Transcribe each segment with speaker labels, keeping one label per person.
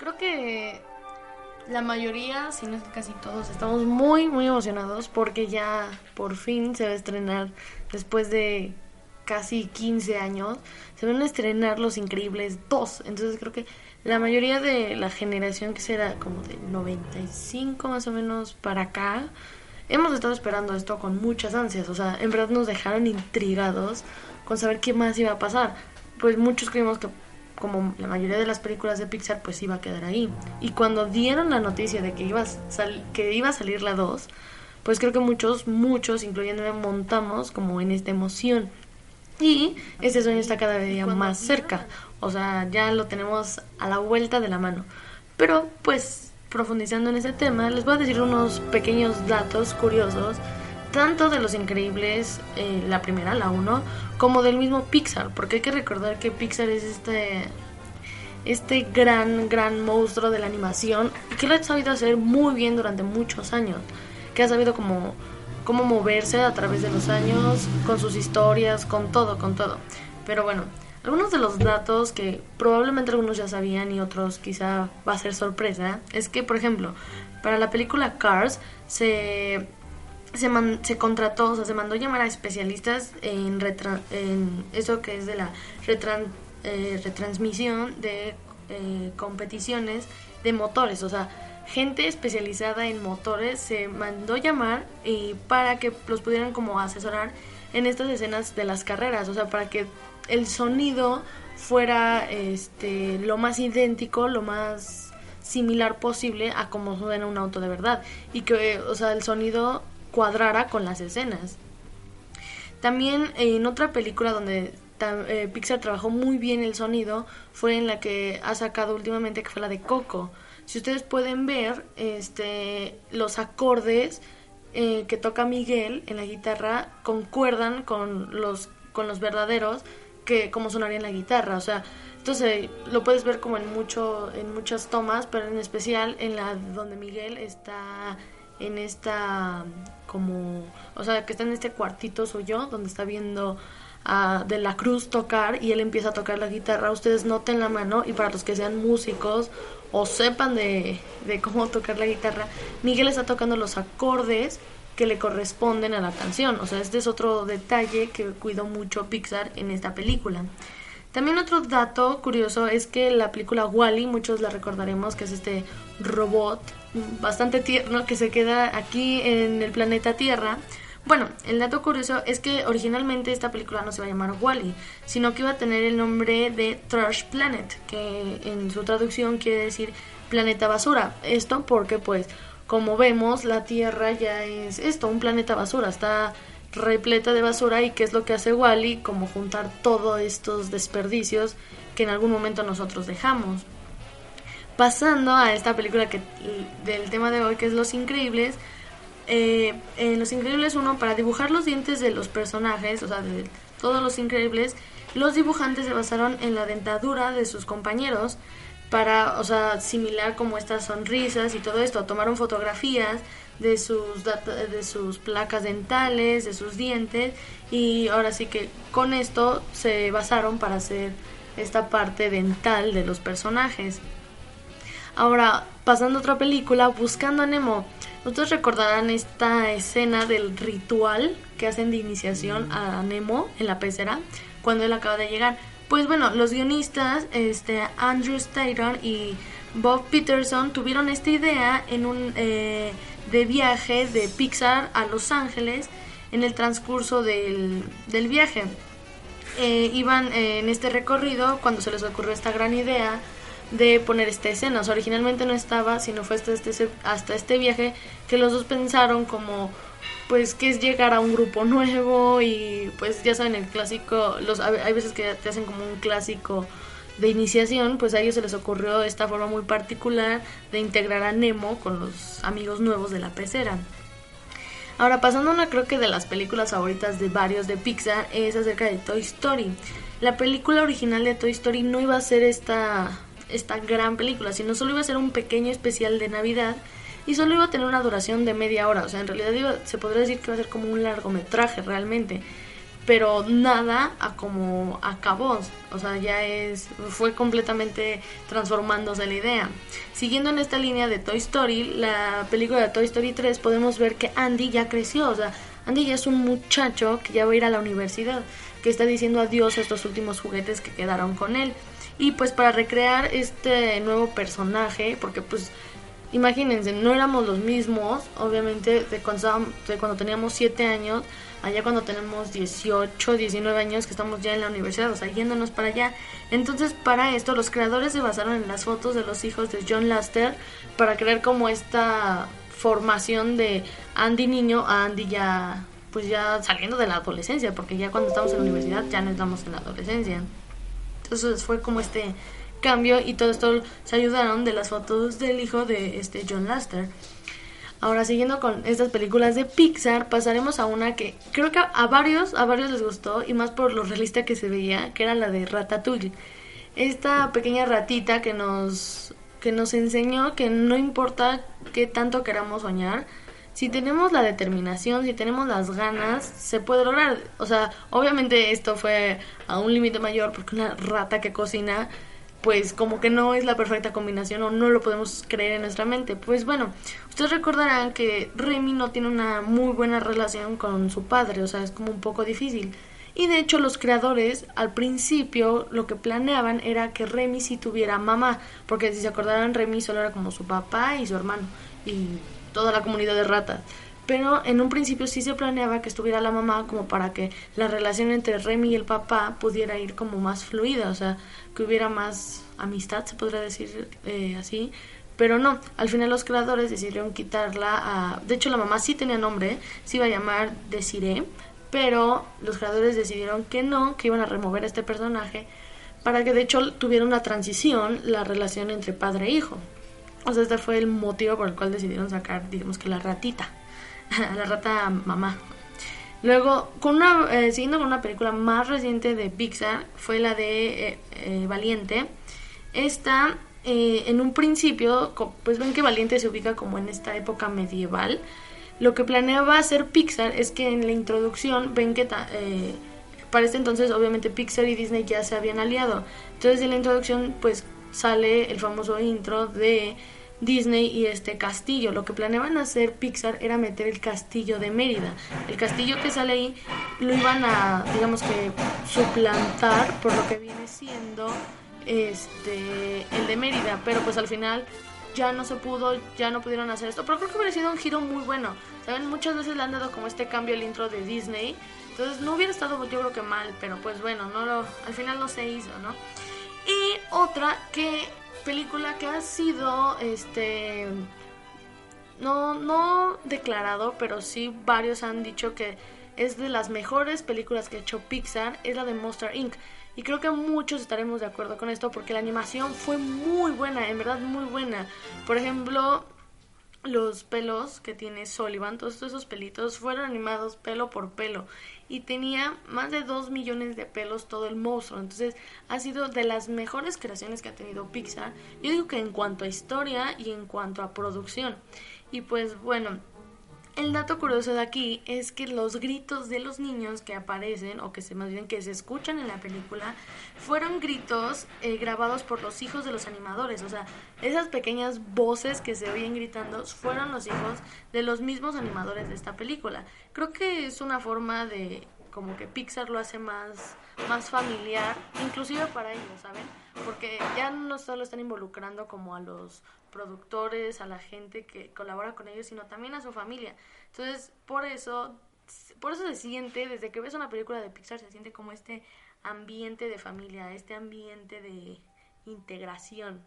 Speaker 1: Creo que la mayoría, si no es que casi todos, estamos muy, muy emocionados porque ya por fin se va a estrenar después de casi 15 años. Se van a estrenar Los Increíbles 2. Entonces creo que la mayoría de la generación que será como de 95 más o menos para acá, hemos estado esperando esto con muchas ansias. O sea, en verdad nos dejaron intrigados con saber qué más iba a pasar. Pues muchos creímos que como la mayoría de las películas de Pixar, pues iba a quedar ahí. Y cuando dieron la noticia de que iba a, que iba a salir la 2, pues creo que muchos, muchos, incluyéndome, montamos como en esta emoción. Y este sueño está cada día más cerca. O sea, ya lo tenemos a la vuelta de la mano. Pero pues profundizando en ese tema, les voy a decir unos pequeños datos curiosos, tanto de los increíbles, eh, la primera, la 1, como del mismo Pixar, porque hay que recordar que Pixar es este este gran, gran monstruo de la animación que lo ha sabido hacer muy bien durante muchos años, que ha sabido como cómo moverse a través de los años, con sus historias, con todo, con todo. Pero bueno, algunos de los datos que probablemente algunos ya sabían y otros quizá va a ser sorpresa, es que, por ejemplo, para la película Cars se, se, se contrató, o sea, se mandó llamar a especialistas en, en eso que es de la eh, retransmisión de eh, competiciones de motores, o sea, gente especializada en motores se mandó llamar y para que los pudieran como asesorar en estas escenas de las carreras, o sea, para que el sonido fuera este lo más idéntico, lo más similar posible a como suena un auto de verdad. Y que o sea, el sonido cuadrara con las escenas. También en otra película donde eh, Pixar trabajó muy bien el sonido fue en la que ha sacado últimamente que fue la de Coco. Si ustedes pueden ver este los acordes eh, que toca Miguel en la guitarra concuerdan con los con los verdaderos que como sonaría en la guitarra, o sea, entonces lo puedes ver como en mucho en muchas tomas, pero en especial en la donde Miguel está en esta como, o sea, que está en este cuartito suyo donde está viendo a De la Cruz tocar y él empieza a tocar la guitarra, ustedes noten la mano y para los que sean músicos o sepan de, de cómo tocar la guitarra, Miguel está tocando los acordes que le corresponden a la canción. O sea, este es otro detalle que cuidó mucho Pixar en esta película. También otro dato curioso es que la película Wally, muchos la recordaremos, que es este robot bastante tierno que se queda aquí en el planeta Tierra. Bueno, el dato curioso es que originalmente esta película no se iba a llamar Wally, sino que iba a tener el nombre de Trash Planet, que en su traducción quiere decir planeta basura. Esto porque pues como vemos, la Tierra ya es esto, un planeta basura, está repleta de basura y qué es lo que hace Wally, como juntar todos estos desperdicios que en algún momento nosotros dejamos. Pasando a esta película que del tema de hoy que es Los Increíbles, eh, en Los Increíbles uno para dibujar los dientes de los personajes, o sea, de todos los Increíbles, los dibujantes se basaron en la dentadura de sus compañeros para, o sea, similar como estas sonrisas y todo esto. Tomaron fotografías de sus, de sus placas dentales, de sus dientes y ahora sí que con esto se basaron para hacer esta parte dental de los personajes. Ahora, pasando a otra película, Buscando a Nemo. Ustedes recordarán esta escena del ritual que hacen de iniciación a Nemo en la pecera cuando él acaba de llegar. Pues bueno, los guionistas, este, Andrew Staton y Bob Peterson tuvieron esta idea en un eh, de viaje de Pixar a Los Ángeles en el transcurso del, viaje. Eh, iban en este recorrido cuando se les ocurrió esta gran idea de poner esta escena. O sea, originalmente no estaba, sino fue hasta este, hasta este viaje que los dos pensaron como pues que es llegar a un grupo nuevo y pues ya saben el clásico, los hay veces que te hacen como un clásico de iniciación, pues a ellos se les ocurrió esta forma muy particular de integrar a Nemo con los amigos nuevos de la pecera. Ahora, pasando a una creo que de las películas favoritas de varios de Pixar es acerca de Toy Story. La película original de Toy Story no iba a ser esta, esta gran película, sino solo iba a ser un pequeño especial de Navidad y solo iba a tener una duración de media hora. O sea, en realidad se podría decir que iba a ser como un largometraje realmente. Pero nada a como acabó, o sea, ya es fue completamente transformándose la idea. Siguiendo en esta línea de Toy Story, la película de Toy Story 3 podemos ver que Andy ya creció, o sea, Andy ya es un muchacho que ya va a ir a la universidad, que está diciendo adiós a estos últimos juguetes que quedaron con él. Y pues para recrear este nuevo personaje, porque pues imagínense, no éramos los mismos, obviamente, de cuando, de cuando teníamos 7 años, allá cuando tenemos 18, 19 años, que estamos ya en la universidad, o sea, yéndonos para allá. Entonces, para esto, los creadores se basaron en las fotos de los hijos de John Laster para crear como esta formación de Andy niño a Andy ya, pues ya saliendo de la adolescencia, porque ya cuando estamos en la universidad ya no estamos en la adolescencia. Entonces fue como este cambio y todo esto se ayudaron de las fotos del hijo de este John Laster. Ahora siguiendo con estas películas de Pixar, pasaremos a una que creo que a varios, a varios les gustó y más por lo realista que se veía, que era la de Ratatouille. Esta pequeña ratita que nos que nos enseñó que no importa qué tanto queramos soñar, si tenemos la determinación, si tenemos las ganas, se puede lograr. O sea, obviamente esto fue a un límite mayor porque una rata que cocina pues como que no es la perfecta combinación o no lo podemos creer en nuestra mente. Pues bueno, ustedes recordarán que Remy no tiene una muy buena relación con su padre, o sea, es como un poco difícil. Y de hecho los creadores al principio lo que planeaban era que Remy sí tuviera mamá, porque si se acordarán Remy solo era como su papá y su hermano y toda la comunidad de ratas. Pero en un principio sí se planeaba que estuviera la mamá como para que la relación entre Remy y el papá pudiera ir como más fluida, o sea, que hubiera más amistad, se podría decir eh, así. Pero no, al final los creadores decidieron quitarla a... De hecho la mamá sí tenía nombre, se iba a llamar Desiree, pero los creadores decidieron que no, que iban a remover a este personaje para que de hecho tuviera una transición la relación entre padre e hijo. O sea, este fue el motivo por el cual decidieron sacar, digamos que la ratita. la rata mamá. Luego, eh, siguiendo con una película más reciente de Pixar, fue la de eh, eh, Valiente. Esta, en un principio, pues ven que Valiente se ubica como en esta época medieval. Lo que planeaba hacer Pixar es que en la introducción ven que para este entonces obviamente Pixar y Disney ya se habían aliado. Entonces en la introducción pues sale el famoso intro de Disney y este castillo. Lo que planeaban hacer Pixar era meter el castillo de Mérida. El castillo que sale ahí lo iban a, digamos que, suplantar por lo que viene siendo este el de Mérida. Pero pues al final ya no se pudo, ya no pudieron hacer esto. Pero creo que hubiera sido un giro muy bueno. Saben, muchas veces le han dado como este cambio al intro de Disney. Entonces no hubiera estado yo creo que mal, pero pues bueno, no lo, al final no se hizo, ¿no? Y otra que película que ha sido este no no declarado, pero sí varios han dicho que es de las mejores películas que ha hecho Pixar, es la de Monster Inc. Y creo que muchos estaremos de acuerdo con esto porque la animación fue muy buena, en verdad muy buena. Por ejemplo, los pelos que tiene Sullivan, todos esos pelitos fueron animados pelo por pelo y tenía más de 2 millones de pelos todo el monstruo. Entonces ha sido de las mejores creaciones que ha tenido Pixar. Yo digo que en cuanto a historia y en cuanto a producción. Y pues bueno, el dato curioso de aquí es que los gritos de los niños que aparecen, o que se más bien que se escuchan en la película, fueron gritos eh, grabados por los hijos de los animadores. O sea, esas pequeñas voces que se oyen gritando fueron los hijos de los mismos animadores de esta película. Creo que es una forma de como que Pixar lo hace más, más familiar, inclusive para ellos, ¿saben? Porque ya no solo están involucrando como a los productores, a la gente que colabora con ellos, sino también a su familia. Entonces, por eso, por eso se siente, desde que ves una película de Pixar, se siente como este ambiente de familia, este ambiente de integración.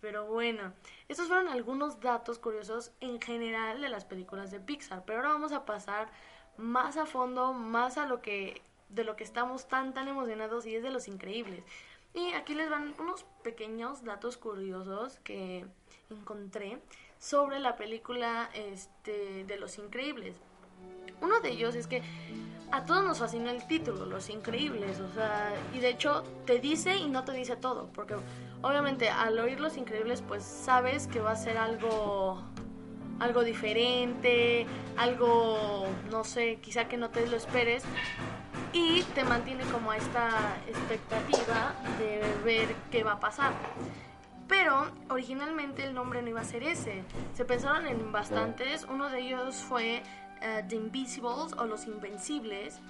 Speaker 1: Pero bueno, estos fueron algunos datos curiosos en general de las películas de Pixar. Pero ahora vamos a pasar más a fondo, más a lo que de lo que estamos tan tan emocionados y es de los increíbles. Y aquí les van unos pequeños datos curiosos que encontré sobre la película este, de Los Increíbles. Uno de ellos es que a todos nos fascina el título, Los Increíbles, o sea, y de hecho te dice y no te dice todo, porque obviamente al oír Los Increíbles pues sabes que va a ser algo algo diferente, algo no sé, quizá que no te lo esperes, y te mantiene como a esta expectativa de ver qué va a pasar. Pero originalmente el nombre no iba a ser ese. Se pensaron en bastantes. Uno de ellos fue eh, The Invisibles o Los Invencibles.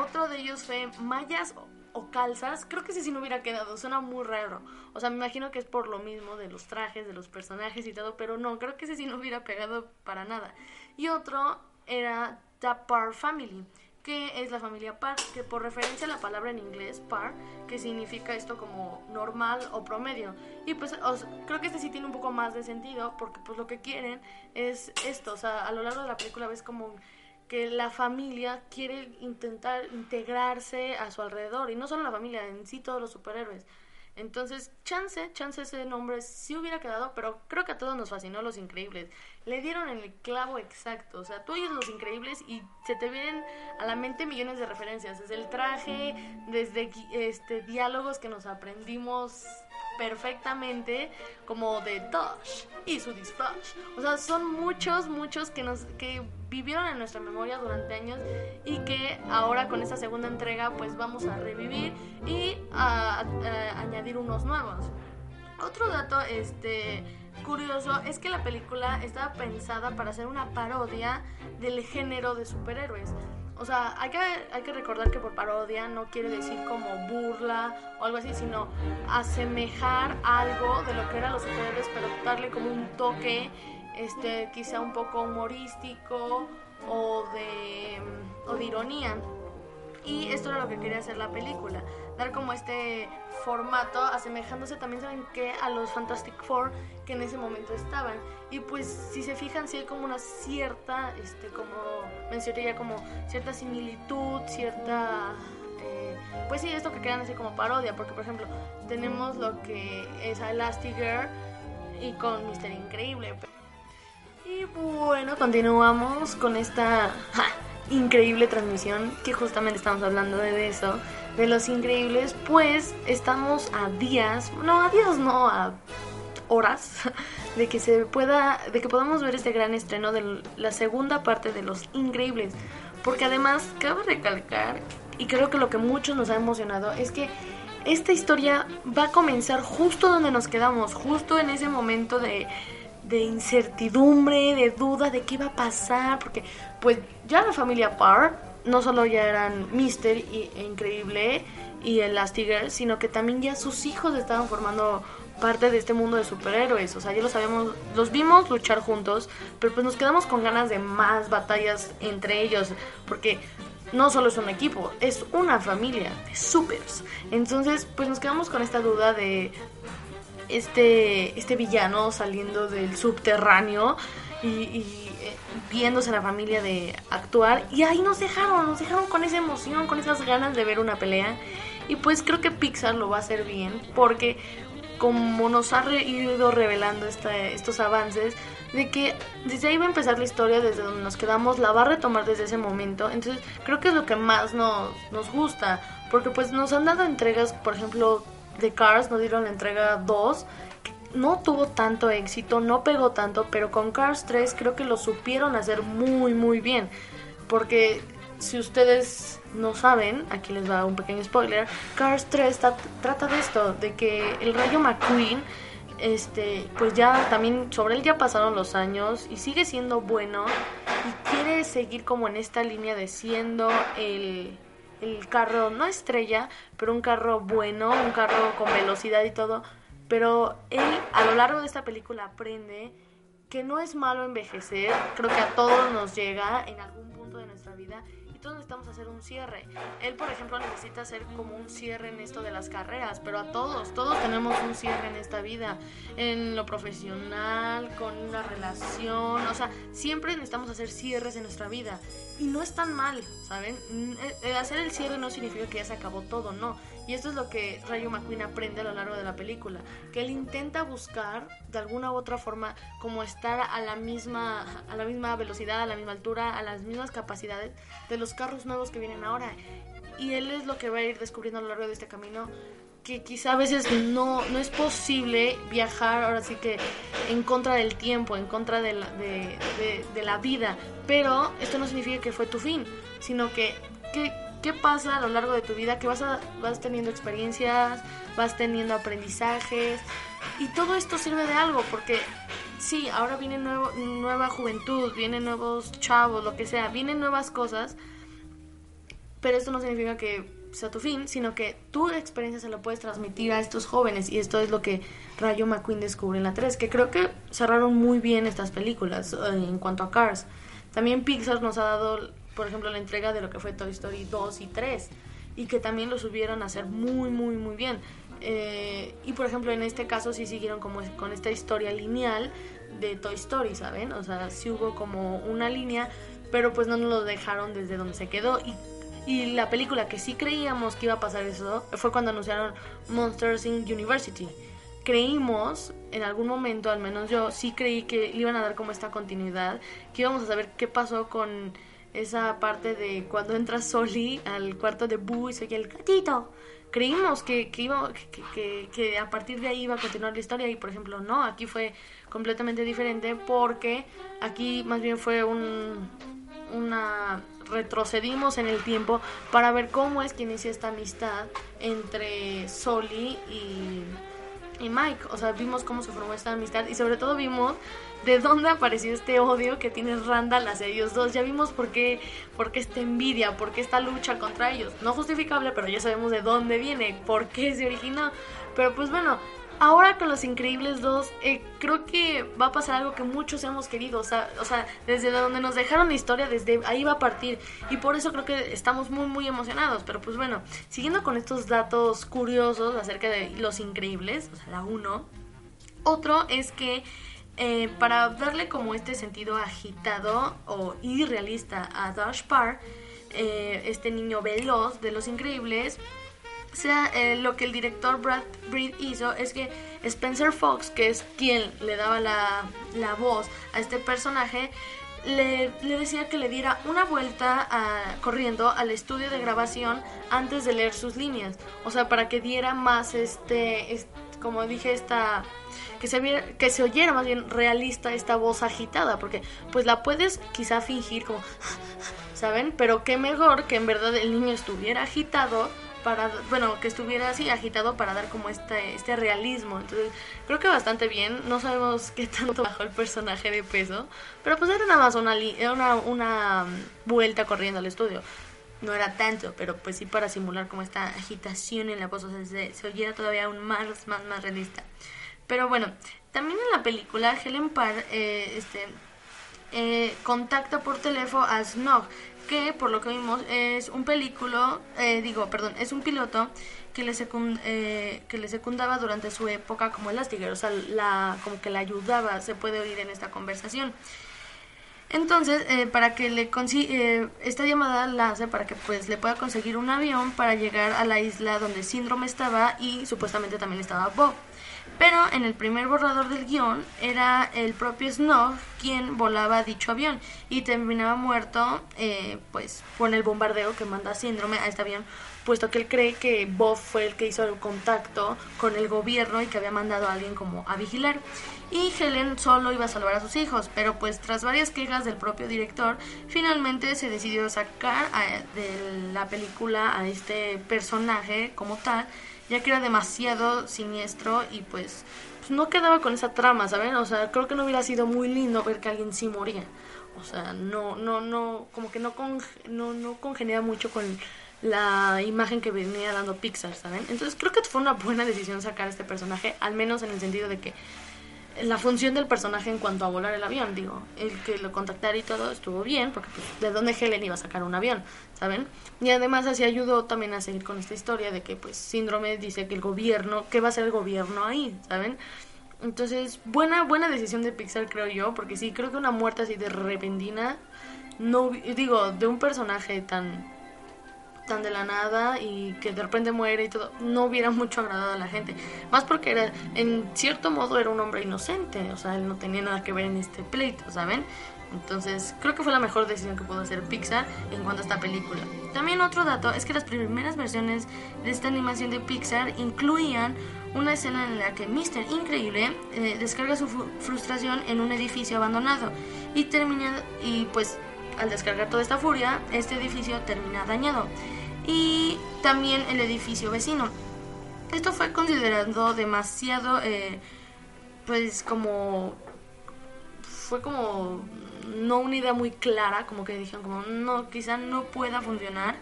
Speaker 1: Otro de ellos fue Mayas o calzas, creo que ese sí no hubiera quedado, suena muy raro. O sea, me imagino que es por lo mismo de los trajes, de los personajes y todo, pero no, creo que ese sí no hubiera pegado para nada. Y otro era The Par Family, que es la familia Par, que por referencia a la palabra en inglés Par, que significa esto como normal o promedio. Y pues creo que este sí tiene un poco más de sentido, porque pues lo que quieren es esto, o sea, a lo largo de la película ves como que la familia quiere intentar integrarse a su alrededor y no solo la familia, en sí todos los superhéroes. Entonces, chance, chance ese nombre sí hubiera quedado, pero creo que a todos nos fascinó Los Increíbles. Le dieron el clavo exacto, o sea, tú oyes Los Increíbles y se te vienen a la mente millones de referencias, desde el traje, desde este diálogos que nos aprendimos perfectamente como de Tosh y su disfraz. O sea, son muchos, muchos que nos que vivieron en nuestra memoria durante años y que ahora con esta segunda entrega pues vamos a revivir y a, añadir unos nuevos. Otro dato este curioso es que la película estaba pensada para ser una parodia del género de superhéroes. O sea, hay que, hay que recordar que por parodia no quiere decir como burla o algo así, sino asemejar algo de lo que eran los superhéroes, pero darle como un toque, este, quizá un poco humorístico o de, o de ironía. Y esto era lo que quería hacer la película, dar como este formato, asemejándose también, ¿saben qué? A los Fantastic Four que en ese momento estaban. Y pues si se fijan, sí hay como una cierta, este, como mencioné ya, como cierta similitud, cierta... Eh, pues sí, esto que quedan así como parodia, porque por ejemplo, tenemos lo que es Elastigirl y con Mister Increíble. Y bueno, continuamos con esta increíble transmisión que justamente estamos hablando de eso, de los increíbles, pues estamos a días, no a días, no a horas de que se pueda, de que podamos ver este gran estreno de la segunda parte de Los Increíbles. Porque además, cabe recalcar, y creo que lo que muchos nos ha emocionado, es que esta historia va a comenzar justo donde nos quedamos, justo en ese momento de, de incertidumbre, de duda de qué iba a pasar, porque pues ya la familia Parr no solo ya eran Mister y, e Increíble y el Elastigirl, sino que también ya sus hijos estaban formando parte de este mundo de superhéroes. O sea, ya los sabemos, los vimos luchar juntos, pero pues nos quedamos con ganas de más batallas entre ellos, porque no solo es un equipo, es una familia de supers. Entonces, pues nos quedamos con esta duda de este, este villano saliendo del subterráneo y, y eh, viéndose la familia de actuar. Y ahí nos dejaron, nos dejaron con esa emoción, con esas ganas de ver una pelea. Y pues creo que Pixar lo va a hacer bien, porque como nos ha ido revelando estos avances, de que desde ahí va a empezar la historia, desde donde nos quedamos, la va a retomar desde ese momento. Entonces creo que es lo que más nos, nos gusta, porque pues nos han dado entregas, por ejemplo, de Cars, nos dieron la entrega 2, que no tuvo tanto éxito, no pegó tanto, pero con Cars 3 creo que lo supieron hacer muy, muy bien. Porque si ustedes no saben, aquí les va un pequeño spoiler, Cars 3 trata de esto, de que el Rayo McQueen, este, pues ya también sobre él ya pasaron los años y sigue siendo bueno y quiere seguir como en esta línea de siendo el, el carro, no estrella, pero un carro bueno, un carro con velocidad y todo, pero él a lo largo de esta película aprende que no es malo envejecer, creo que a todos nos llega en algún punto de nuestra vida todos necesitamos hacer un cierre. Él, por ejemplo, necesita hacer como un cierre en esto de las carreras, pero a todos, todos tenemos un cierre en esta vida, en lo profesional, con una relación, o sea, siempre necesitamos hacer cierres en nuestra vida. Y no es tan mal, ¿saben? hacer el cierre no significa que ya se acabó todo, no. Y esto es lo que Rayo McQueen aprende a lo largo de la película, que él intenta buscar de alguna u otra forma como estar a la misma a la misma velocidad, a la misma altura, a las mismas capacidades de los carros nuevos que vienen ahora. Y él es lo que va a ir descubriendo a lo largo de este camino que quizá a veces no, no es posible viajar ahora sí que en contra del tiempo, en contra de la, de, la vida, pero esto no significa que fue tu fin, sino que, que qué pasa a lo largo de tu vida, que vas, a, vas teniendo experiencias, vas teniendo aprendizajes y todo esto sirve de algo porque sí, ahora viene nuevo, nueva juventud, vienen nuevos chavos, lo que sea, vienen nuevas cosas, pero esto no significa que sea tu fin, sino que tu experiencia se la puedes transmitir a estos jóvenes y esto es lo que Rayo McQueen descubre en la 3, que creo que cerraron muy bien estas películas eh, en cuanto a Cars. También Pixar nos ha dado, por ejemplo, la entrega de lo que fue Toy Story 2 y 3 y que también lo subieron a hacer muy, muy, muy bien. Eh, y por ejemplo, en este caso sí siguieron como con esta historia lineal de Toy Story, ¿saben? O sea, sí hubo como una línea, pero pues no nos lo dejaron desde donde se quedó. Y, y la película que sí creíamos que iba a pasar eso fue cuando anunciaron Monsters in University. Creímos, en algún momento, al menos yo, sí creí que le iban a dar como esta continuidad, que íbamos a saber qué pasó con esa parte de cuando entra Soli al cuarto de Boo y se oye el gatito. Creímos que, que, iba, que, que, a partir de ahí iba a continuar la historia y por ejemplo no, aquí fue completamente diferente porque aquí más bien fue un, una retrocedimos en el tiempo para ver cómo es que inicia esta amistad entre Soli y, y Mike. O sea, vimos cómo se formó esta amistad y sobre todo vimos de dónde apareció este odio que tiene Randall hacia ellos dos. Ya vimos por qué, por qué esta envidia, por qué esta lucha contra ellos. No justificable, pero ya sabemos de dónde viene, por qué se originó. Pero pues bueno, ahora con Los Increíbles 2, eh, creo que va a pasar algo que muchos hemos querido. O sea, desde donde nos dejaron la historia, desde ahí va a partir. Y por eso creo que estamos muy, muy emocionados. Pero pues bueno, siguiendo con estos datos curiosos acerca de Los Increíbles, o sea, la 1. Otro es que eh, para darle como este sentido agitado o irrealista a Dash Parr, eh, este niño veloz de Los Increíbles, sea, eh, lo que el director Brad Breed hizo es que Spencer Fox, que es quien le daba la, la voz a este personaje, le, le, decía que le diera una vuelta corriendo al estudio de grabación antes de leer sus líneas. O sea, para que diera más este como dije, esta que se, viera, que se oyera más bien realista esta voz agitada, porque pues la puedes quizá fingir como, ¿saben? Pero qué mejor que en verdad el niño estuviera agitado para, bueno, que estuviera así agitado para dar como este, este realismo. Entonces, creo que bastante bien. No sabemos qué tanto bajó el personaje de peso, pero pues era nada más una, una, una vuelta corriendo al estudio. No era tanto, pero pues sí para simular como esta agitación en la voz, o sea, se, se oyera todavía aún más, más, más realista. Pero bueno, también en la película Helen Parr eh, este, eh, contacta por teléfono a Snog, que por lo que vimos es un película, eh, digo, perdón, es un piloto que le, que le secundaba durante su época como elastiguero, o sea, la, como que le ayudaba, se puede oír en esta conversación. Entonces, para que le consiga, esta llamada la hace para que pues le pueda conseguir un avión para llegar a la isla donde Síndrome estaba y supuestamente también estaba Bob. Pero en el primer borrador del guion era el propio Snog quien volaba dicho avión y terminaba muerto eh, pues por el bombardeo que manda Síndrome a este avión, puesto que él cree que Bob fue el que hizo el contacto con el gobierno y que había mandado a alguien como a vigilar. Y Helen solo iba a salvar a sus hijos, pero pues tras varias quejas del propio director, finalmente se decidió sacar de la película a este personaje como tal ya que era demasiado siniestro y pues, pues, no quedaba con esa trama, ¿saben? O sea, creo que no hubiera sido muy lindo ver que alguien sí moría. O sea, no, no, no, como que no, con, no, no mucho con la imagen que venía dando Pixar, ¿saben? Entonces creo que fue una buena decisión sacar este personaje, al menos en el sentido de que la función del personaje en cuanto a volar el avión, digo, el que lo contactara y todo estuvo bien, porque pues, de dónde Helen iba a sacar un avión, ¿saben? Y además así ayudó también a seguir con esta historia de que pues síndrome dice que el gobierno, ¿qué va a hacer el gobierno ahí? ¿Saben? Entonces, buena, buena decisión de Pixar creo yo, porque sí, creo que una muerte así de repentina, no, digo, de un personaje tan tan de la nada y que de repente muere y todo, no hubiera mucho agradado a la gente. Más porque era, en cierto modo era un hombre inocente, o sea, él no tenía nada que ver en este pleito, ¿saben? Entonces, creo que fue la mejor decisión que pudo hacer Pixar en cuanto a esta película. También otro dato es que las primeras versiones de esta animación de Pixar incluían una escena en la que Mr. Increíble eh, descarga su frustración en un edificio abandonado y termina y pues al descargar toda esta furia, este edificio termina dañado. Y también el edificio vecino. Esto fue considerado demasiado, eh, pues como, fue como no una idea muy clara, como que dijeron como no, quizá no pueda funcionar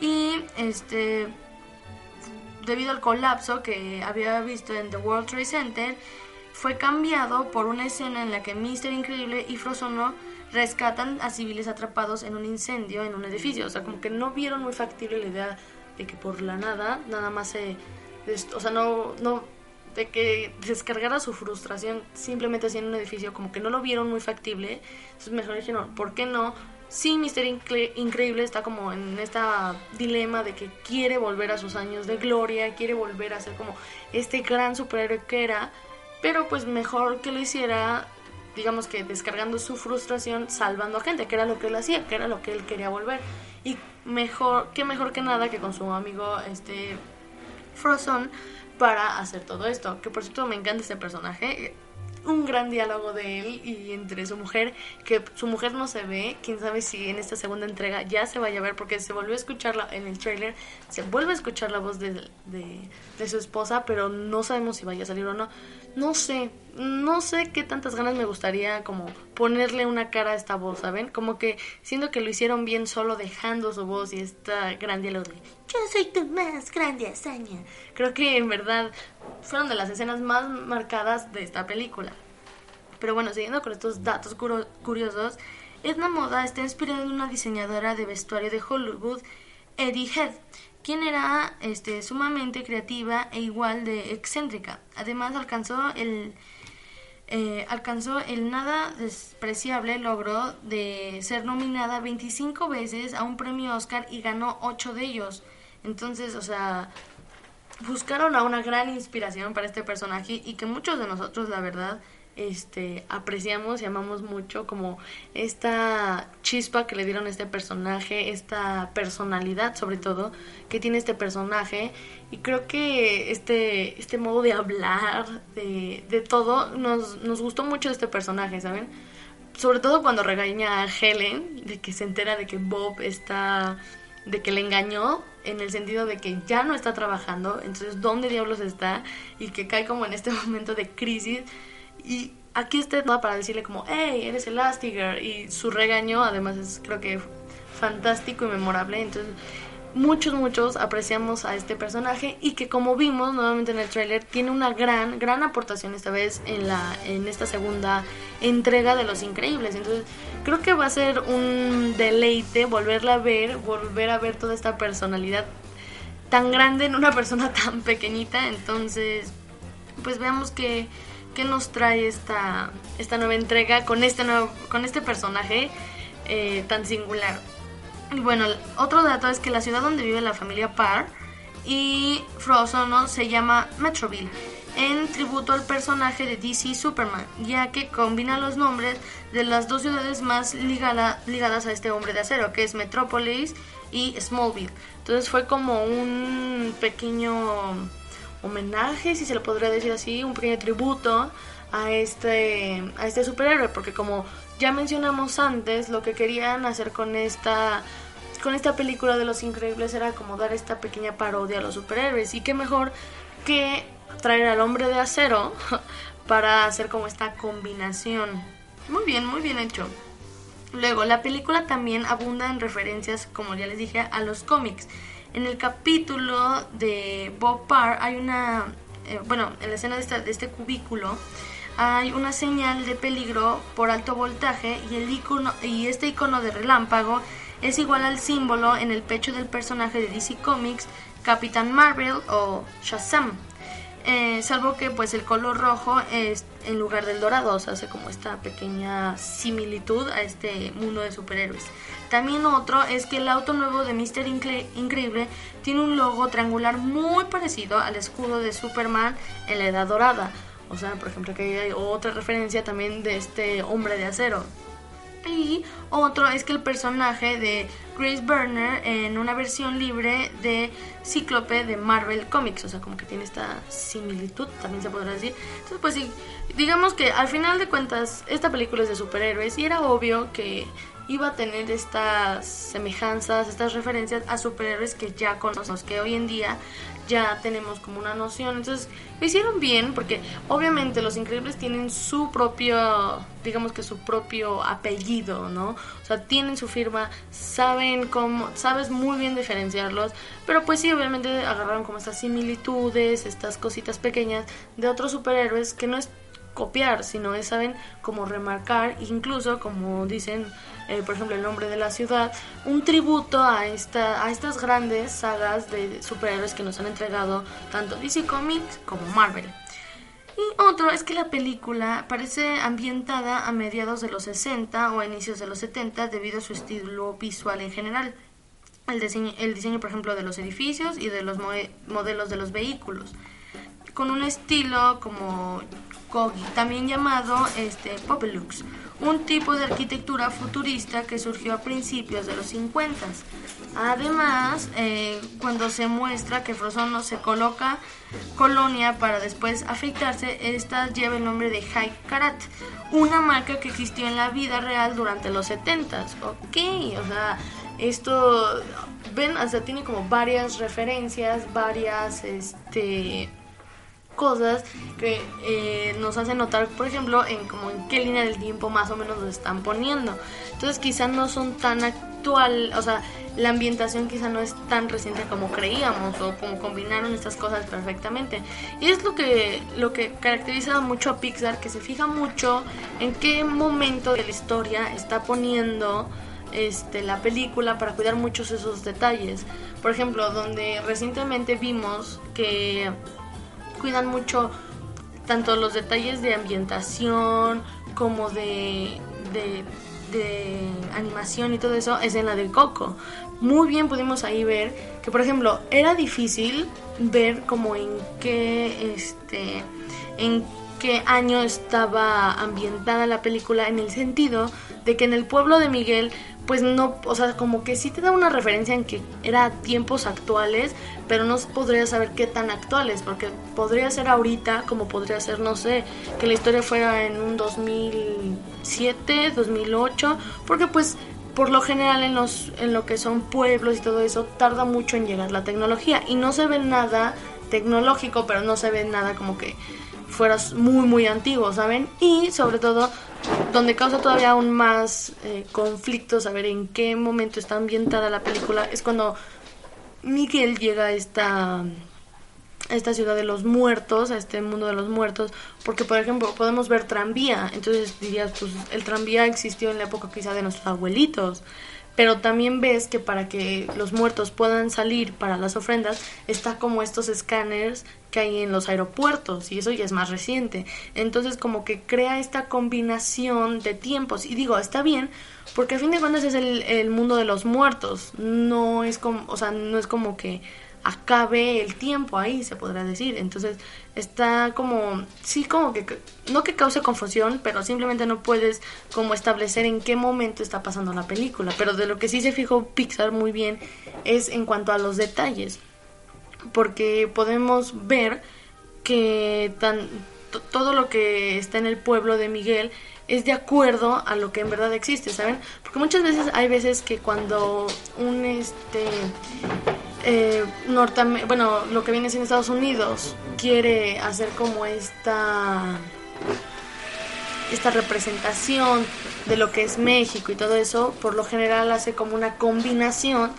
Speaker 1: y este debido al colapso que había visto en The World Trade Center fue cambiado por una escena en la que Mr. Increíble y Frozono rescatan a civiles atrapados en un incendio en un edificio. O sea, como que no vieron muy factible la idea de que por la nada, nada más se... O sea, no, no de que descargara su frustración simplemente en un edificio, como que no lo vieron muy factible. Entonces mejor dijeron, ¿por qué no? Sí, Mister Increíble está como en este dilema de que quiere volver a sus años de gloria, quiere volver a ser como este gran superhéroe que era, pero pues mejor que lo hiciera, digamos que descargando su frustración, salvando a gente, que era lo que él hacía, que era lo que él quería volver. Y mejor, que mejor que nada que con su amigo este Frozone para hacer todo esto. Que por cierto me encanta este personaje un gran diálogo de él y entre su mujer, que su mujer no se ve, quién sabe si en esta segunda entrega ya se vaya a ver, porque se volvió a escuchar en el trailer, se vuelve a escuchar la voz de, de, su esposa, pero no sabemos si vaya a salir o no. No sé, no sé qué tantas ganas me gustaría como ponerle una cara a esta voz, ¿saben? Como que siento que lo hicieron bien solo dejando su voz y esta gran diálogo de yo soy tu más grande hazaña. Creo que en verdad fueron de las escenas más marcadas de esta película. Pero bueno, siguiendo con estos datos curiosos, Edna Moda está inspirada en una diseñadora de vestuario de Hollywood, Eddie Head, quien era este, sumamente creativa e igual de excéntrica. Además alcanzó el, eh, alcanzó el nada despreciable logro de ser nominada 25 veces a un premio Oscar y ganó 8 de ellos. Entonces, o sea, buscaron a una gran inspiración para este personaje y que muchos de nosotros, la verdad, este, apreciamos y amamos mucho como esta chispa que le dieron a este personaje, esta personalidad sobre todo que tiene este personaje y creo que este, este modo de hablar, de, de todo, nos, nos gustó mucho este personaje, ¿saben? Sobre todo cuando regaña a Helen de que se entera de que Bob está, de que le engañó en el sentido de que ya no está trabajando, entonces ¿dónde diablos está? Y que cae como en este momento de crisis y aquí está para decirle como, hey, eres Elastigirl. Y su regaño además es creo que fantástico y memorable. Entonces muchos, muchos apreciamos a este personaje y que como vimos nuevamente en el tráiler tiene una gran, gran aportación esta vez en, la, en esta segunda entrega de Los Increíbles. Entonces creo que va a ser un deleite volverla a ver, volver a ver toda esta personalidad tan grande en una persona tan pequeñita. Entonces, pues veamos que qué nos trae esta, esta nueva entrega con este, nuevo, con este personaje eh, tan singular. Y bueno, otro dato es que la ciudad donde vive la familia Parr y Frozono se llama Metroville, en tributo al personaje de DC Superman, ya que combina los nombres de las dos ciudades más ligadas a este hombre de acero, que es Metropolis y Smallville. Entonces fue como un pequeño homenaje, si se lo podría decir así, un pequeño tributo a este, a este superhéroe, porque como ya mencionamos antes, lo que querían hacer con esta, con esta película de Los Increíbles era como dar esta pequeña parodia a los superhéroes, y qué mejor que traer al hombre de acero para hacer como esta combinación. Muy bien, muy bien hecho. Luego, la película también abunda en referencias, como ya les dije, a los cómics. En el capítulo de Bob Parr hay una, eh, bueno, en la escena de, este cubículo hay una señal de peligro por alto voltaje y, el icono, y este icono de relámpago es igual al símbolo en el pecho del personaje de DC Comics, Capitán Marvel o Shazam. Eh, salvo que pues el color rojo es en lugar del dorado, o sea, hace como esta pequeña similitud a este mundo de superhéroes. También otro es que el auto nuevo de Mr. Increíble tiene un logo triangular muy parecido al escudo de Superman en la Edad Dorada. O sea, por ejemplo, aquí hay otra referencia también de este hombre de acero. Y otro es que el personaje de Grace Burner en una versión libre de Cíclope de Marvel Comics, o sea, como que tiene esta similitud, también se podrá decir. Entonces, pues sí, digamos que al final de cuentas, esta película es de superhéroes y era obvio que iba a tener estas semejanzas, estas referencias a superhéroes que ya conocemos, que hoy en día ya tenemos como una noción. Entonces, lo hicieron bien porque obviamente los increíbles tienen su propio, digamos que su propio apellido, ¿no? O sea, tienen su firma, saben cómo, sabes muy bien diferenciarlos, pero pues sí, obviamente agarraron como estas similitudes, estas cositas pequeñas de otros superhéroes que no es copiar, sino es saben cómo remarcar, incluso como dicen eh, por ejemplo, El nombre de la ciudad, un tributo a, esta, a estas grandes sagas de superhéroes que nos han entregado tanto DC Comics como Marvel. Y otro es que la película parece ambientada a mediados de los 60 o a inicios de los 70 debido a su estilo visual en general. El diseño, el diseño por ejemplo, de los edificios y de los modelos de los vehículos. Con un estilo como Kogi, también llamado este, Popelux un tipo de arquitectura futurista que surgió a principios de los 50. Además, eh, cuando se muestra que Frozono se coloca colonia para después afeitarse, esta lleva el nombre de High Karat, una marca que existió en la vida real durante los 70. Ok, o sea, esto, ven, o sea, tiene como varias referencias, varias, este cosas que eh, nos hacen notar, por ejemplo, en como en qué línea del tiempo más o menos nos están poniendo. Entonces quizás no son tan actual, o sea, la ambientación quizá no es tan reciente como creíamos o como combinaron estas cosas perfectamente. Y es lo que lo que caracteriza mucho a Pixar, que se fija mucho en qué momento de la historia está poniendo este, la película para cuidar muchos esos detalles. Por ejemplo, donde recientemente vimos que cuidan mucho tanto los detalles de ambientación como de, de, animación y todo eso es en la de Coco. Muy bien pudimos ahí ver que, por ejemplo, era difícil ver como en qué, este, en qué año estaba ambientada la película en el sentido de que en el pueblo de Miguel pues no, o sea, como que sí te da una referencia en que era tiempos actuales, pero no podría saber qué tan actuales, porque podría ser ahorita, como podría ser, no sé, que la historia fuera en un 2007, 2008, porque pues por lo general en los en lo que son pueblos y todo eso tarda mucho en llegar la tecnología y no se ve nada tecnológico, pero no se ve nada como que fueras muy muy antiguo, ¿saben? Y sobre todo donde causa todavía aún más eh, conflicto saber en qué momento está ambientada la película es cuando Miguel llega a esta, a esta ciudad de los muertos, a este mundo de los muertos, porque por ejemplo podemos ver tranvía, entonces dirías, pues el tranvía existió en la época quizá de nuestros abuelitos, pero también ves que para que los muertos puedan salir para las ofrendas está como estos escáneres que hay en los aeropuertos y eso ya es más reciente. Entonces como que crea esta combinación de tiempos y digo, está bien porque a fin de cuentas es el, el mundo de los muertos, no es como, o sea, no es como que acabe el tiempo ahí, se podrá decir. Entonces está como, sí, como que, no que cause confusión, pero simplemente no puedes como establecer en qué momento está pasando la película. Pero de lo que sí se fijó Pixar muy bien es en cuanto a los detalles, porque podemos ver que tan, todo lo que está en el pueblo de Miguel es de acuerdo a lo que en verdad existe, ¿saben? Porque muchas veces hay veces que cuando un este eh, bueno, lo que viene siendo Estados Unidos quiere hacer como esta esta representación de lo que es México y todo eso, por lo general hace como una combinación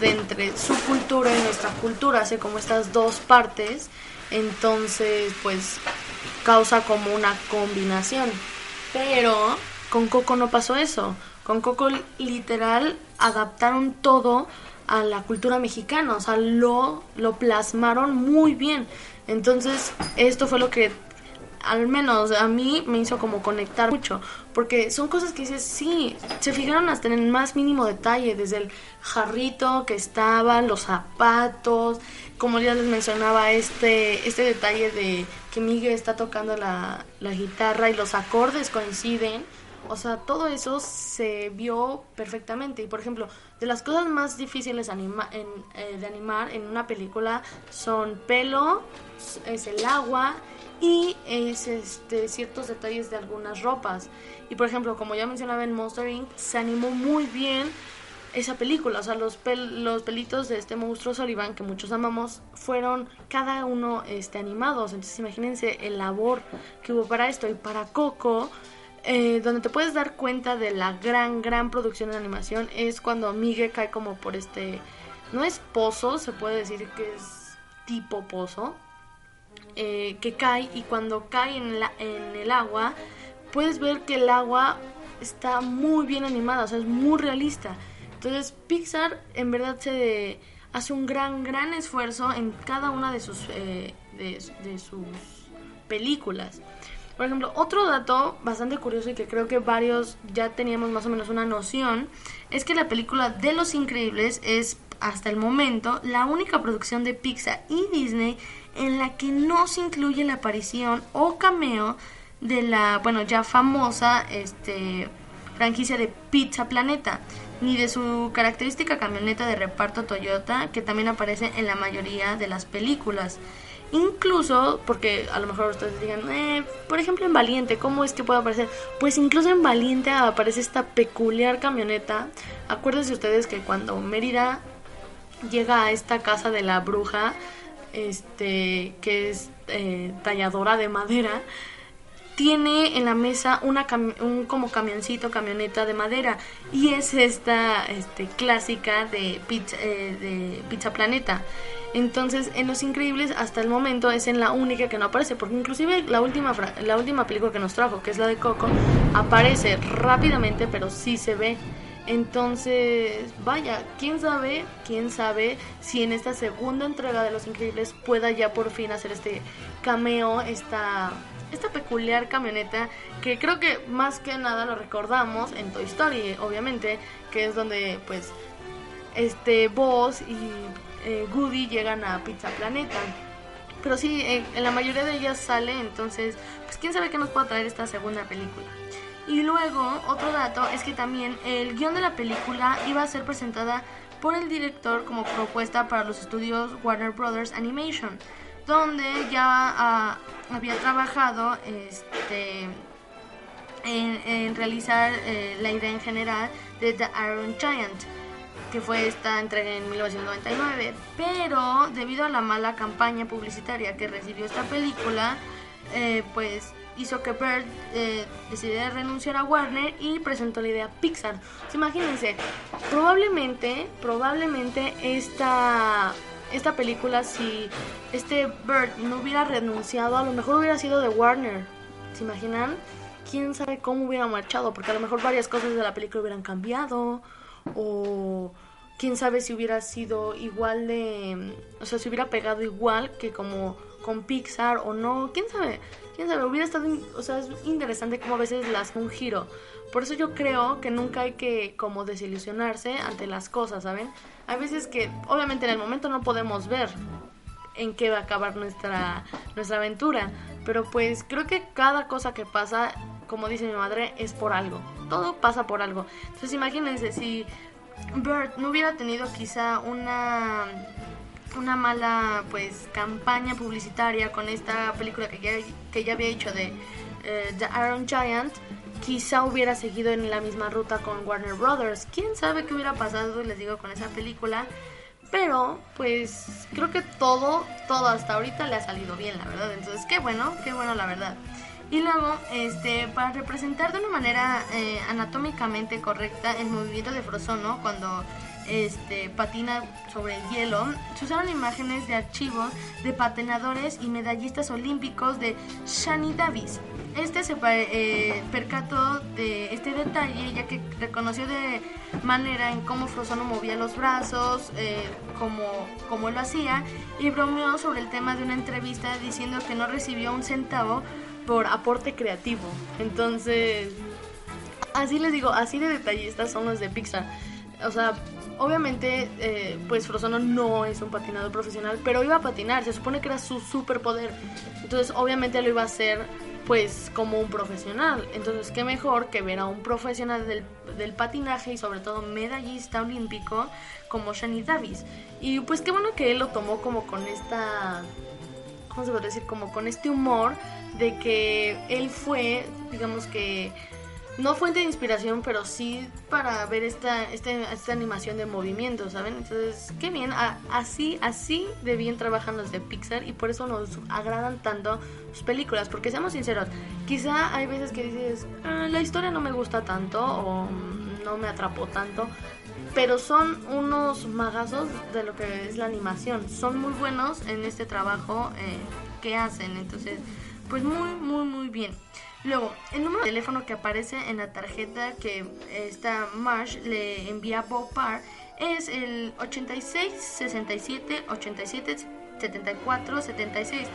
Speaker 1: de entre su cultura y nuestra cultura, hace como estas dos partes, entonces pues causa como una combinación. Pero con Coco no pasó eso. Con Coco literal adaptaron todo a la cultura mexicana, o sea, lo, lo plasmaron muy bien. Entonces, esto fue lo que al menos a mí me hizo como conectar mucho, porque son cosas que dices, sí, se fijaron hasta en el más mínimo detalle, desde el jarrito que estaba, los zapatos, como ya les mencionaba, este, este detalle de que Miguel está tocando la, la guitarra y los acordes coinciden, O sea, todo eso se vio perfectamente. Y por ejemplo, de las cosas más difíciles eh, de animar en una película son pelo, es el agua y es este, ciertos detalles de algunas ropas. Y por ejemplo, como ya mencionaba en Monster Inc., se animó muy bien esa película. O sea, los, los pelitos de este monstruo Sullivan, que muchos amamos, fueron cada uno este, animados. Entonces imagínense el labor que hubo para esto. Y para Coco, eh, donde te puedes dar cuenta de la gran, gran producción de animación, es cuando Miguel cae como por este... No es pozo, se puede decir que es tipo pozo. Eh, que cae y cuando cae en, la, en el agua, puedes ver que el agua está muy bien animada, o sea, es muy realista. Entonces Pixar en verdad se hace un gran, gran esfuerzo en cada una de sus, eh, de, sus películas. Por ejemplo, otro dato bastante curioso y que creo que varios ya teníamos más o menos una noción, es que la película de Los Increíbles es hasta el momento la única producción de Pixar y Disney en la que no se incluye la aparición o cameo de la, bueno, ya famosa este, franquicia de Pizza Planeta ni de su característica camioneta de reparto Toyota que también aparece en la mayoría de las películas. Incluso, porque a lo mejor ustedes digan, eh, por ejemplo en Valiente, ¿cómo es que puede aparecer? Pues incluso en Valiente aparece esta peculiar camioneta. Acuérdense ustedes que cuando Mérida llega a esta casa de la bruja, este, que es eh, talladora de madera, tiene en la mesa una un como camioncito, camioneta de madera y es esta este, clásica de pizza, eh, de pizza Planeta. Entonces, en Los Increíbles hasta el momento es en la única que no aparece, porque inclusive la última la última película que nos trajo, que es la de Coco, aparece rápidamente, pero sí se ve. Entonces, vaya, quién sabe, quién sabe si en esta segunda entrega de Los Increíbles pueda ya por fin hacer este cameo, esta esta peculiar camioneta que creo que más que nada lo recordamos en Toy Story, obviamente, que es donde pues este Buzz y eh, Goody llegan a Pizza Planeta. Pero sí, en, la mayoría de ellas sale, entonces, pues quién sabe qué nos puede traer esta segunda película. Y luego, otro dato es que también el guion de la película iba a ser presentada por el director como propuesta para los estudios Warner Brothers Animation donde ya ah, había trabajado este, en, realizar eh, la idea en general de The Iron Giant, que fue esta entrega en 1999. Pero debido a la mala campaña publicitaria que recibió esta película, eh, pues hizo que Bird eh, decidiera renunciar a Warner y presentó la idea a Pixar. imagínense, probablemente, probablemente esta esta película, si este Bird no hubiera renunciado, a lo mejor hubiera sido de Warner. ¿Se imaginan? Quién sabe cómo hubiera marchado, porque a lo mejor varias cosas de la película hubieran cambiado, o quién sabe si hubiera sido igual de. O sea, si hubiera pegado igual que como con Pixar o no, quién sabe, quién sabe, hubiera estado. O sea, es interesante como a veces las un giro. Por eso yo creo que nunca hay que como desilusionarse ante las cosas, ¿saben? Hay veces que obviamente en el momento no podemos ver en qué va a acabar nuestra, nuestra aventura, pero pues creo que cada cosa que pasa, como dice mi madre, es por algo. Todo pasa por algo. Entonces imagínense si Bert no hubiera tenido quizá una una mala pues campaña publicitaria con esta película que ya, que ya había hecho de eh, The Iron Giant quizá hubiera seguido en la misma ruta con Warner Brothers. Quién sabe qué hubiera pasado, les digo, con esa película. Pero, pues, creo que todo, todo hasta ahorita le ha salido bien, la verdad. Entonces, qué bueno, qué bueno, la verdad. Y luego, este, para representar de una manera eh, anatómicamente correcta el movimiento de Frozono cuando este, patina sobre el hielo, se usaron imágenes de archivos de patinadores y medallistas olímpicos de Shani Davis. Este se eh, percató de este detalle ya que reconoció de manera en cómo Frozono movía los brazos, eh, como, como lo hacía, y bromeó sobre el tema de una entrevista diciendo que no recibió un centavo por aporte creativo. Entonces, así les digo, así de detallistas son los de Pixar. o sea, obviamente, eh, pues Frozono no es un patinador profesional, pero iba a patinar, se supone que era su superpoder. Entonces, obviamente lo iba a hacer pues como un profesional. Entonces, qué mejor que ver a un profesional del, del patinaje y sobre todo medallista olímpico como Shani Davis. Y pues qué bueno que él lo tomó como con esta, ¿cómo se puede decir? Como con este humor de que él fue, digamos que no fuente de inspiración, pero sí para ver esta, esta, esta animación de movimiento, ¿saben? Entonces, qué bien, así, así de bien trabajan los de Pixar y por eso nos agradan tanto sus películas, porque seamos sinceros, quizá hay veces que dices, ah, la historia no me gusta tanto o no me atrapó tanto, pero son unos magazos de lo que es la animación, son muy buenos en este trabajo eh, que hacen, entonces, pues muy, muy, muy bien. Luego, el número de teléfono que aparece en la tarjeta que esta Marsh le envía a Bob Parr es el 86 67 87 74 76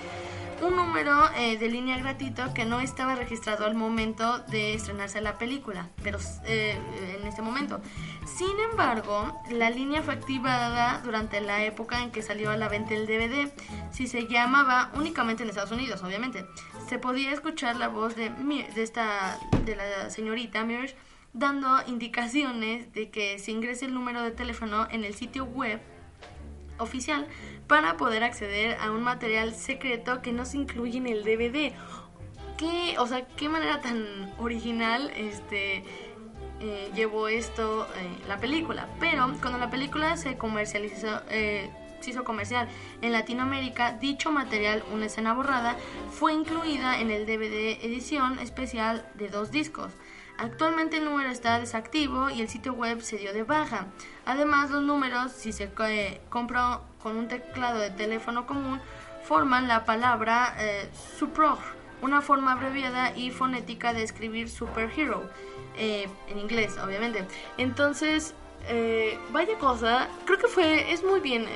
Speaker 1: un número eh, de línea gratuito que no estaba registrado al momento de estrenarse la película, pero eh, en este momento. Sin embargo, la línea fue activada durante la época en que salió a la venta el DVD, si se llamaba únicamente en Estados Unidos, obviamente. Se podía escuchar la voz de, de, esta, de la señorita Mirge dando indicaciones de que se ingrese el número de teléfono en el sitio web oficial para poder acceder a un material secreto que no se incluye en el DVD. ¿Qué, o sea, qué manera tan original este, eh, llevó esto eh, la película? Pero cuando la película se comercializó, eh, se hizo comercial en Latinoamérica, dicho material, una escena borrada, fue incluida en el DVD edición especial de dos discos. Actualmente el número está desactivo y el sitio web se dio de baja. Además, los números, si se eh, compra con un teclado de teléfono común, forman la palabra eh, una forma abreviada y fonética de escribir superhero, eh, en inglés, obviamente. Entonces, eh, vaya cosa, creo que fue, es muy bien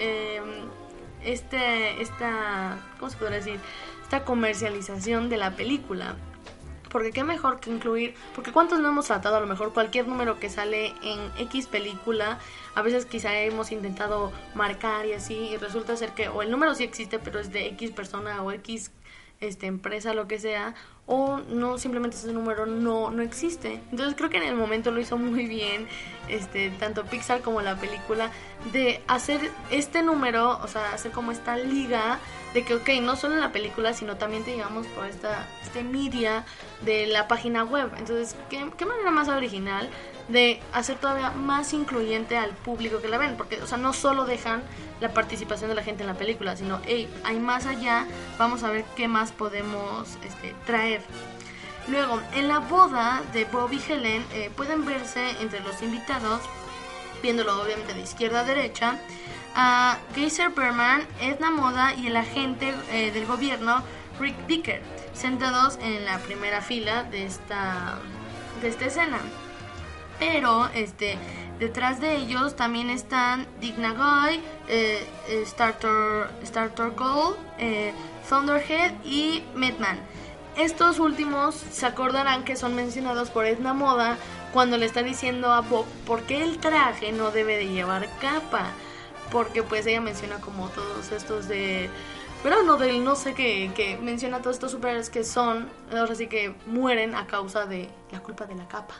Speaker 1: este, esta, ¿cómo se podría decir? Esta comercialización de la película porque qué mejor que incluir, porque cuántos no hemos tratado a lo mejor cualquier número que sale en X película, a veces quizá hemos intentado marcar y así, y resulta ser que o el número sí existe, pero es de X persona o X este, empresa, lo que sea, o no, simplemente ese número no, no existe. Entonces creo que en el momento lo hizo muy bien, este, tanto Pixar como la película, de hacer este número, o sea, hacer como esta liga de que, ok, no solo en la película, sino también te digamos por esta, este media de la página web. Entonces, ¿qué, qué manera más original de hacer todavía más incluyente al público que la ven? Porque, o sea, no solo dejan la participación de la gente en la película, sino, hey, hay más allá, vamos a ver qué más podemos este, traer. Luego, en la boda de Bob y Helen eh, pueden verse entre los invitados, viéndolo obviamente de izquierda a derecha, a Geyser Berman, Edna Moda y el agente eh, del gobierno Rick Dicker, sentados en la primera fila de esta, de esta escena. Pero este, detrás de ellos también están Dick Nagoy, eh, eh Starter, Gold, eh, Thunderhead y Midman. Estos últimos se acordarán que son mencionados por Edna Moda cuando le está diciendo a Bob por qué el traje no debe de llevar capa porque pues ella menciona como todos estos de pero no del no sé qué que menciona todos estos superhéroes que son ahora sí que mueren a causa de la culpa de la capa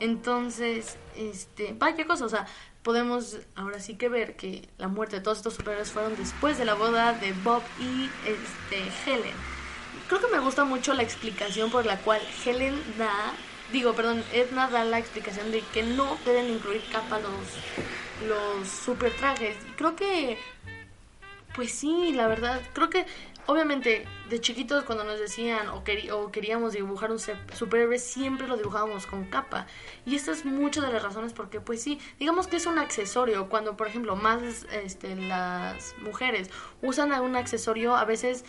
Speaker 1: entonces este vaya cosa o sea podemos ahora sí que ver que la muerte de todos estos superhéroes fueron después de la boda de Bob y este Helen creo que me gusta mucho la explicación por la cual Helen da digo perdón Edna da la explicación de que no deben incluir capa los los super trajes. Creo que, pues sí, la verdad, creo que obviamente de chiquitos cuando nos decían o, queríamos dibujar un superhéroe siempre lo dibujábamos con capa. Y esta es muchas de las razones porque pues sí, digamos que es un accesorio. Cuando por ejemplo más este, las mujeres usan algún accesorio a veces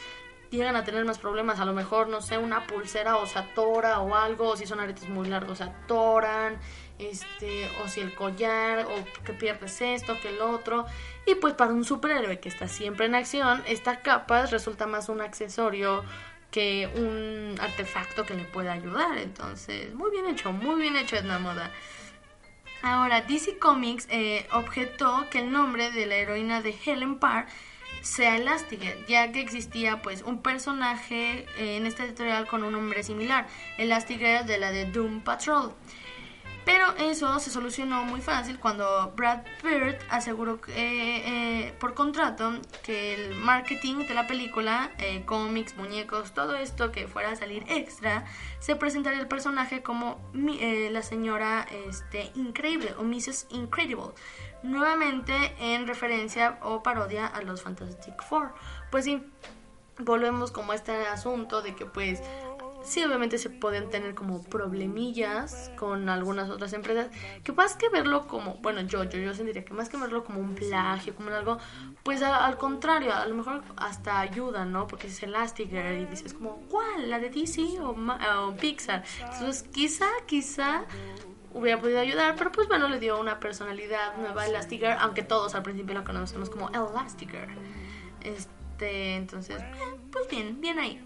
Speaker 1: llegan a tener más problemas. A lo mejor, no sé, una pulsera o se atora o algo, o si son aretes muy largos se atoran este, o si el collar, o que pierdes esto, que el otro. Y pues para un superhéroe que está siempre en acción, esta capa resulta más un accesorio que un artefacto que le pueda ayudar. Entonces, muy bien hecho, muy bien hecho Edna Moda. Ahora, DC Comics eh, objetó que el nombre de la heroína de Helen Parr sea Elastigirl, ya que existía pues un personaje en esta editorial con un nombre similar, Elastigirl de la de Doom Patrol. Pero eso se solucionó muy fácil cuando Brad Bird aseguró eh, por contrato que el marketing de la película, eh, cómics, muñecos, todo esto que fuera a salir extra, se presentaría el personaje como la señora este, Increíble o Mrs. Incredible nuevamente en referencia o parodia a los Fantastic Four. Pues sí, volvemos como a este asunto de que pues sí obviamente se pueden tener como problemillas con algunas otras empresas que más que verlo como bueno yo yo yo sentiría que más que verlo como un plagio como algo pues al contrario a lo mejor hasta ayuda no porque es Elastigirl y dices como cuál la de DC o, o Pixar entonces quizá quizá hubiera podido ayudar, pero pues bueno, le dio una personalidad nueva a Elastigirl, aunque todos al principio lo conocemos como Elastigirl. Este, entonces, pues bien, bien ahí.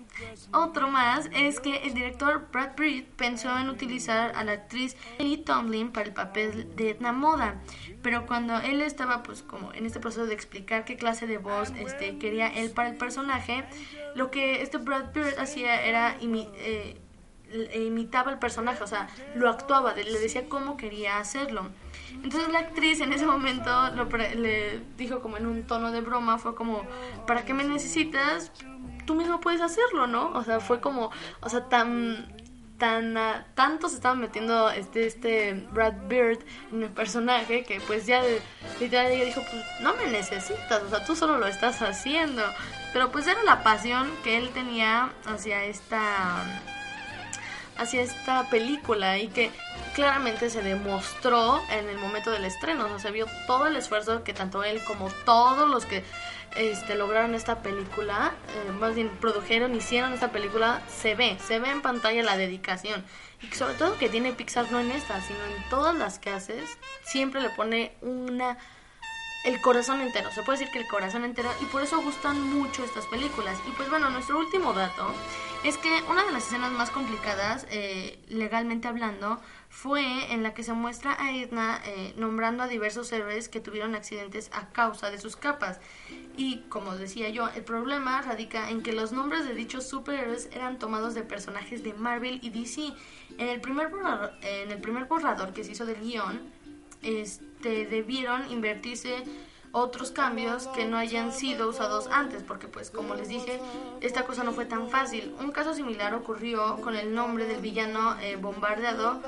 Speaker 1: Otro más es que el director Brad Pitt pensó en utilizar a la actriz Ellie Tomlin para el papel de Edna Moda, pero cuando él estaba pues como en este proceso de explicar qué clase de voz este quería él para el personaje, lo que este Brad Pitt hacía era eh, imitaba el personaje, o sea, lo actuaba, le decía cómo quería hacerlo. Entonces la actriz en ese momento lo le dijo como en un tono de broma, fue como, ¿para qué me necesitas? Tú mismo puedes hacerlo, ¿no? O sea, fue como, o sea, tan tan uh, tanto se estaba metiendo este este Brad Bird en el personaje que pues ya literal ella dijo pues no me necesitas o sea tú solo lo estás haciendo pero pues era la pasión que él tenía hacia esta hacia esta película y que claramente se demostró en el momento del estreno, o sea, se vio todo el esfuerzo que tanto él como todos los que este, lograron esta película, eh, más bien produjeron, hicieron esta película, se ve, se ve en pantalla la dedicación. Y sobre todo que tiene Pixar no en esta, sino en todas las que haces, siempre le pone una el corazón entero, se puede decir que el corazón entero y por eso gustan mucho estas películas. Y pues bueno, nuestro último dato es que una de las escenas más complicadas, eh, legalmente hablando, fue en la que se muestra a Edna eh, nombrando a diversos héroes que tuvieron accidentes a causa de sus capas. Y como decía yo, el problema radica en que los nombres de dichos superhéroes eran tomados de personajes de Marvel y DC. En el primer borrador, en el primer borrador que se hizo del guion, este, debieron invertirse otros cambios que no hayan sido usados antes, porque pues como les dije, esta cosa no fue tan fácil. Un caso similar ocurrió con el nombre del villano eh, bombardeado.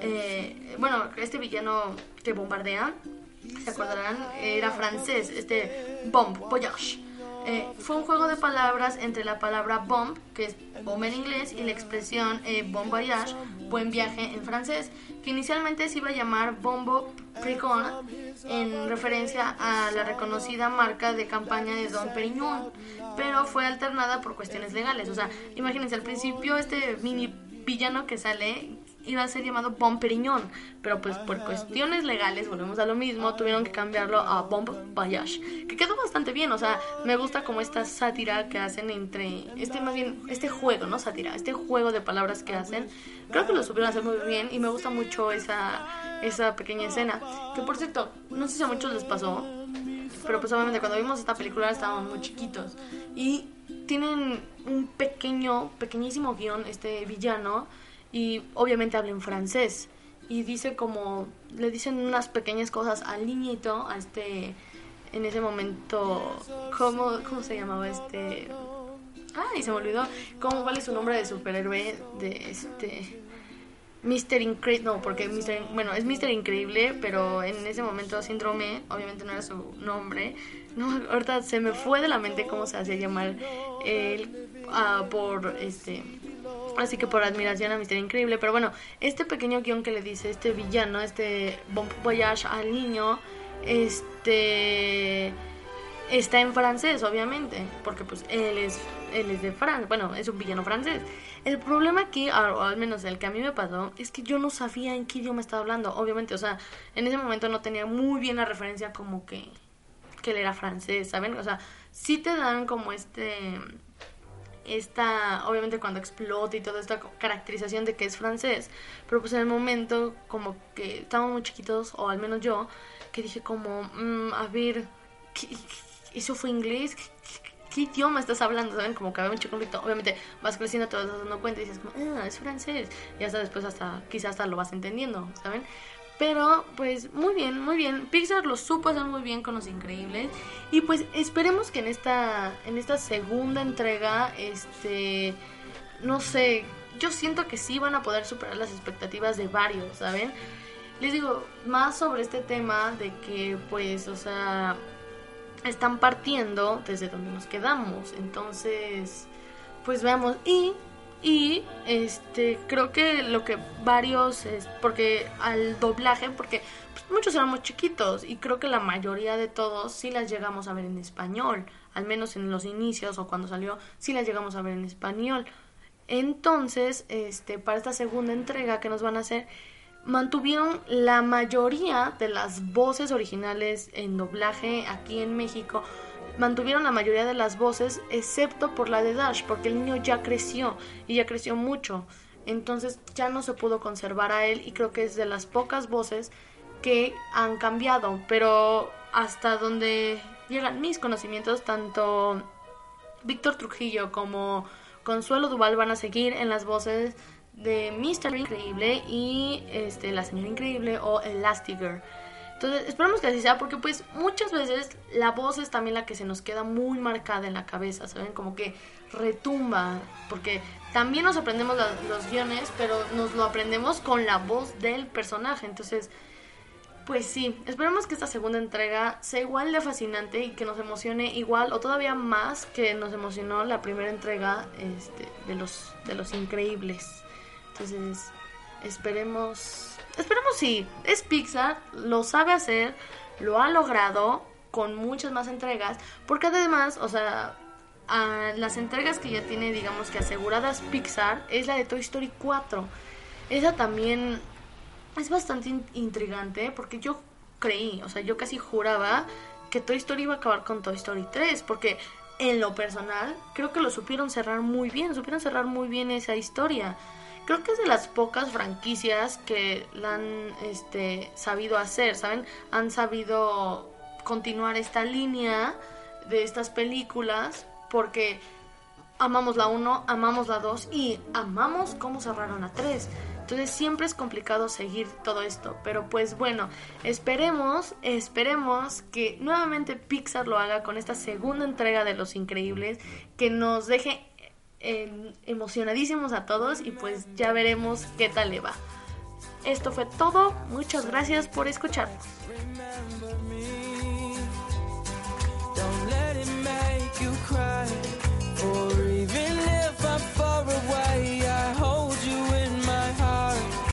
Speaker 1: Eh, bueno, este villano que bombardea, ¿se acordarán? Era francés, este Bomb Voyage. Eh, fue un juego de palabras entre la palabra bomb, que es bomba en inglés, y la expresión eh, bon voyage, buen viaje en francés, que inicialmente se iba a llamar Bombo Pricon, en referencia a la reconocida marca de campaña de Don Perignon, pero fue alternada por cuestiones legales. O sea, imagínense, al principio este mini villano que sale iba a ser llamado Bon Perignon, pero pues por cuestiones legales, volvemos a lo mismo, tuvieron que cambiarlo a Bon Voyage, que quedó bastante bien, o sea, me gusta como esta sátira que hacen entre, este más bien, este juego, ¿no? Sátira, este juego de palabras que hacen, creo que lo supieron hacer muy bien y me gusta mucho esa, esa pequeña escena, que por cierto, no sé si a muchos les pasó, pero pues obviamente cuando vimos esta película estábamos muy chiquitos y tienen un pequeño, pequeñísimo guion, este villano, y obviamente habla en francés y dice como le dicen unas pequeñas cosas al niñito a este en ese momento cómo cómo se llamaba este ay se me olvidó cómo cuál es su nombre de superhéroe de este Mr. Increíble, no, porque Mister, bueno, es Mr. Increíble, pero en ese momento Síndrome, obviamente no era su nombre. No, ahorita se me fue de la mente cómo se hacía llamar él uh, por este Así que por admiración a Mister Increíble. Pero bueno, este pequeño guion que le dice este villano, este Bon Voyage al niño, este está en francés, obviamente, porque pues él es él es de Francia, bueno, es un villano francés. El problema aquí, o al menos el que a mí me pasó, es que yo no sabía en qué idioma estaba hablando, obviamente, o sea, en ese momento no tenía muy bien la referencia como que que él era francés, ¿saben? O sea, sí te dan como este esta, obviamente cuando explota y toda esta caracterización de que es francés, pero pues en el momento como que estábamos muy chiquitos, o al menos yo, que dije como, mm, a ver, ¿eso fue inglés? ¿Qué, idioma estás hablando? ¿Saben? Como que había mucho conflicto. Obviamente vas creciendo, te vas dando cuenta y dices como, ah, es francés. Y hasta después hasta, quizás hasta lo vas entendiendo, ¿saben? Pero pues muy bien, muy bien. Pixar lo supo hacer muy bien con los increíbles. Y pues esperemos que en esta, en esta segunda entrega, este, no sé, yo siento que sí van a poder superar las expectativas de varios, ¿saben? Les digo, más sobre este tema de que pues, o sea, están partiendo desde donde nos quedamos. Entonces, pues veamos. Y y este creo que lo que varios es porque al doblaje porque pues, muchos éramos chiquitos y creo que la mayoría de todos sí las llegamos a ver en español al menos en los inicios o cuando salió sí las llegamos a ver en español. Entonces este para esta segunda entrega que nos van a hacer mantuvieron la mayoría de las voces originales en doblaje aquí en México mantuvieron la mayoría de las voces, excepto por la de Dash, porque el niño ya creció y ya creció mucho. Entonces ya no se pudo conservar a él y creo que es de las pocas voces que han cambiado. Pero hasta donde llegan mis conocimientos, tanto Víctor Trujillo como Consuelo Duval van a seguir en las voces de Mr. Increíble y este, la Señora Increíble o Elastigirl. Entonces, esperamos que así sea, porque pues muchas veces la voz es también la que se nos queda muy marcada en la cabeza, ¿saben? Como que retumba, porque también nos aprendemos los guiones, pero nos lo aprendemos con la voz del personaje. Entonces, pues sí, esperemos que esta segunda entrega sea igual de fascinante y que nos emocione igual o todavía más que nos emocionó la primera entrega este, de, los, de los increíbles. Entonces, esperemos esperemos sí, es Pixar, lo sabe hacer, lo ha logrado con muchas más entregas, porque además, o sea, las entregas que ya tiene, digamos que aseguradas Pixar, es la de Toy Story 4. Esa también es bastante intrigante, porque yo creí, o sea, yo casi juraba que Toy Story iba a acabar con Toy Story 3, porque en lo personal creo que lo supieron cerrar muy bien, supieron cerrar muy bien esa historia creo que es de las pocas franquicias que la han este, sabido hacer, ¿saben? Han sabido continuar esta línea de estas películas porque amamos la 1, amamos la 2 y amamos cómo cerraron la 3. Entonces siempre es complicado seguir todo esto, pero pues bueno, esperemos, esperemos que nuevamente Pixar lo haga con esta segunda entrega de Los Increíbles, que nos deje Em, emocionadísimos a todos y pues ya veremos qué tal le va. Esto fue todo, muchas gracias por escucharnos.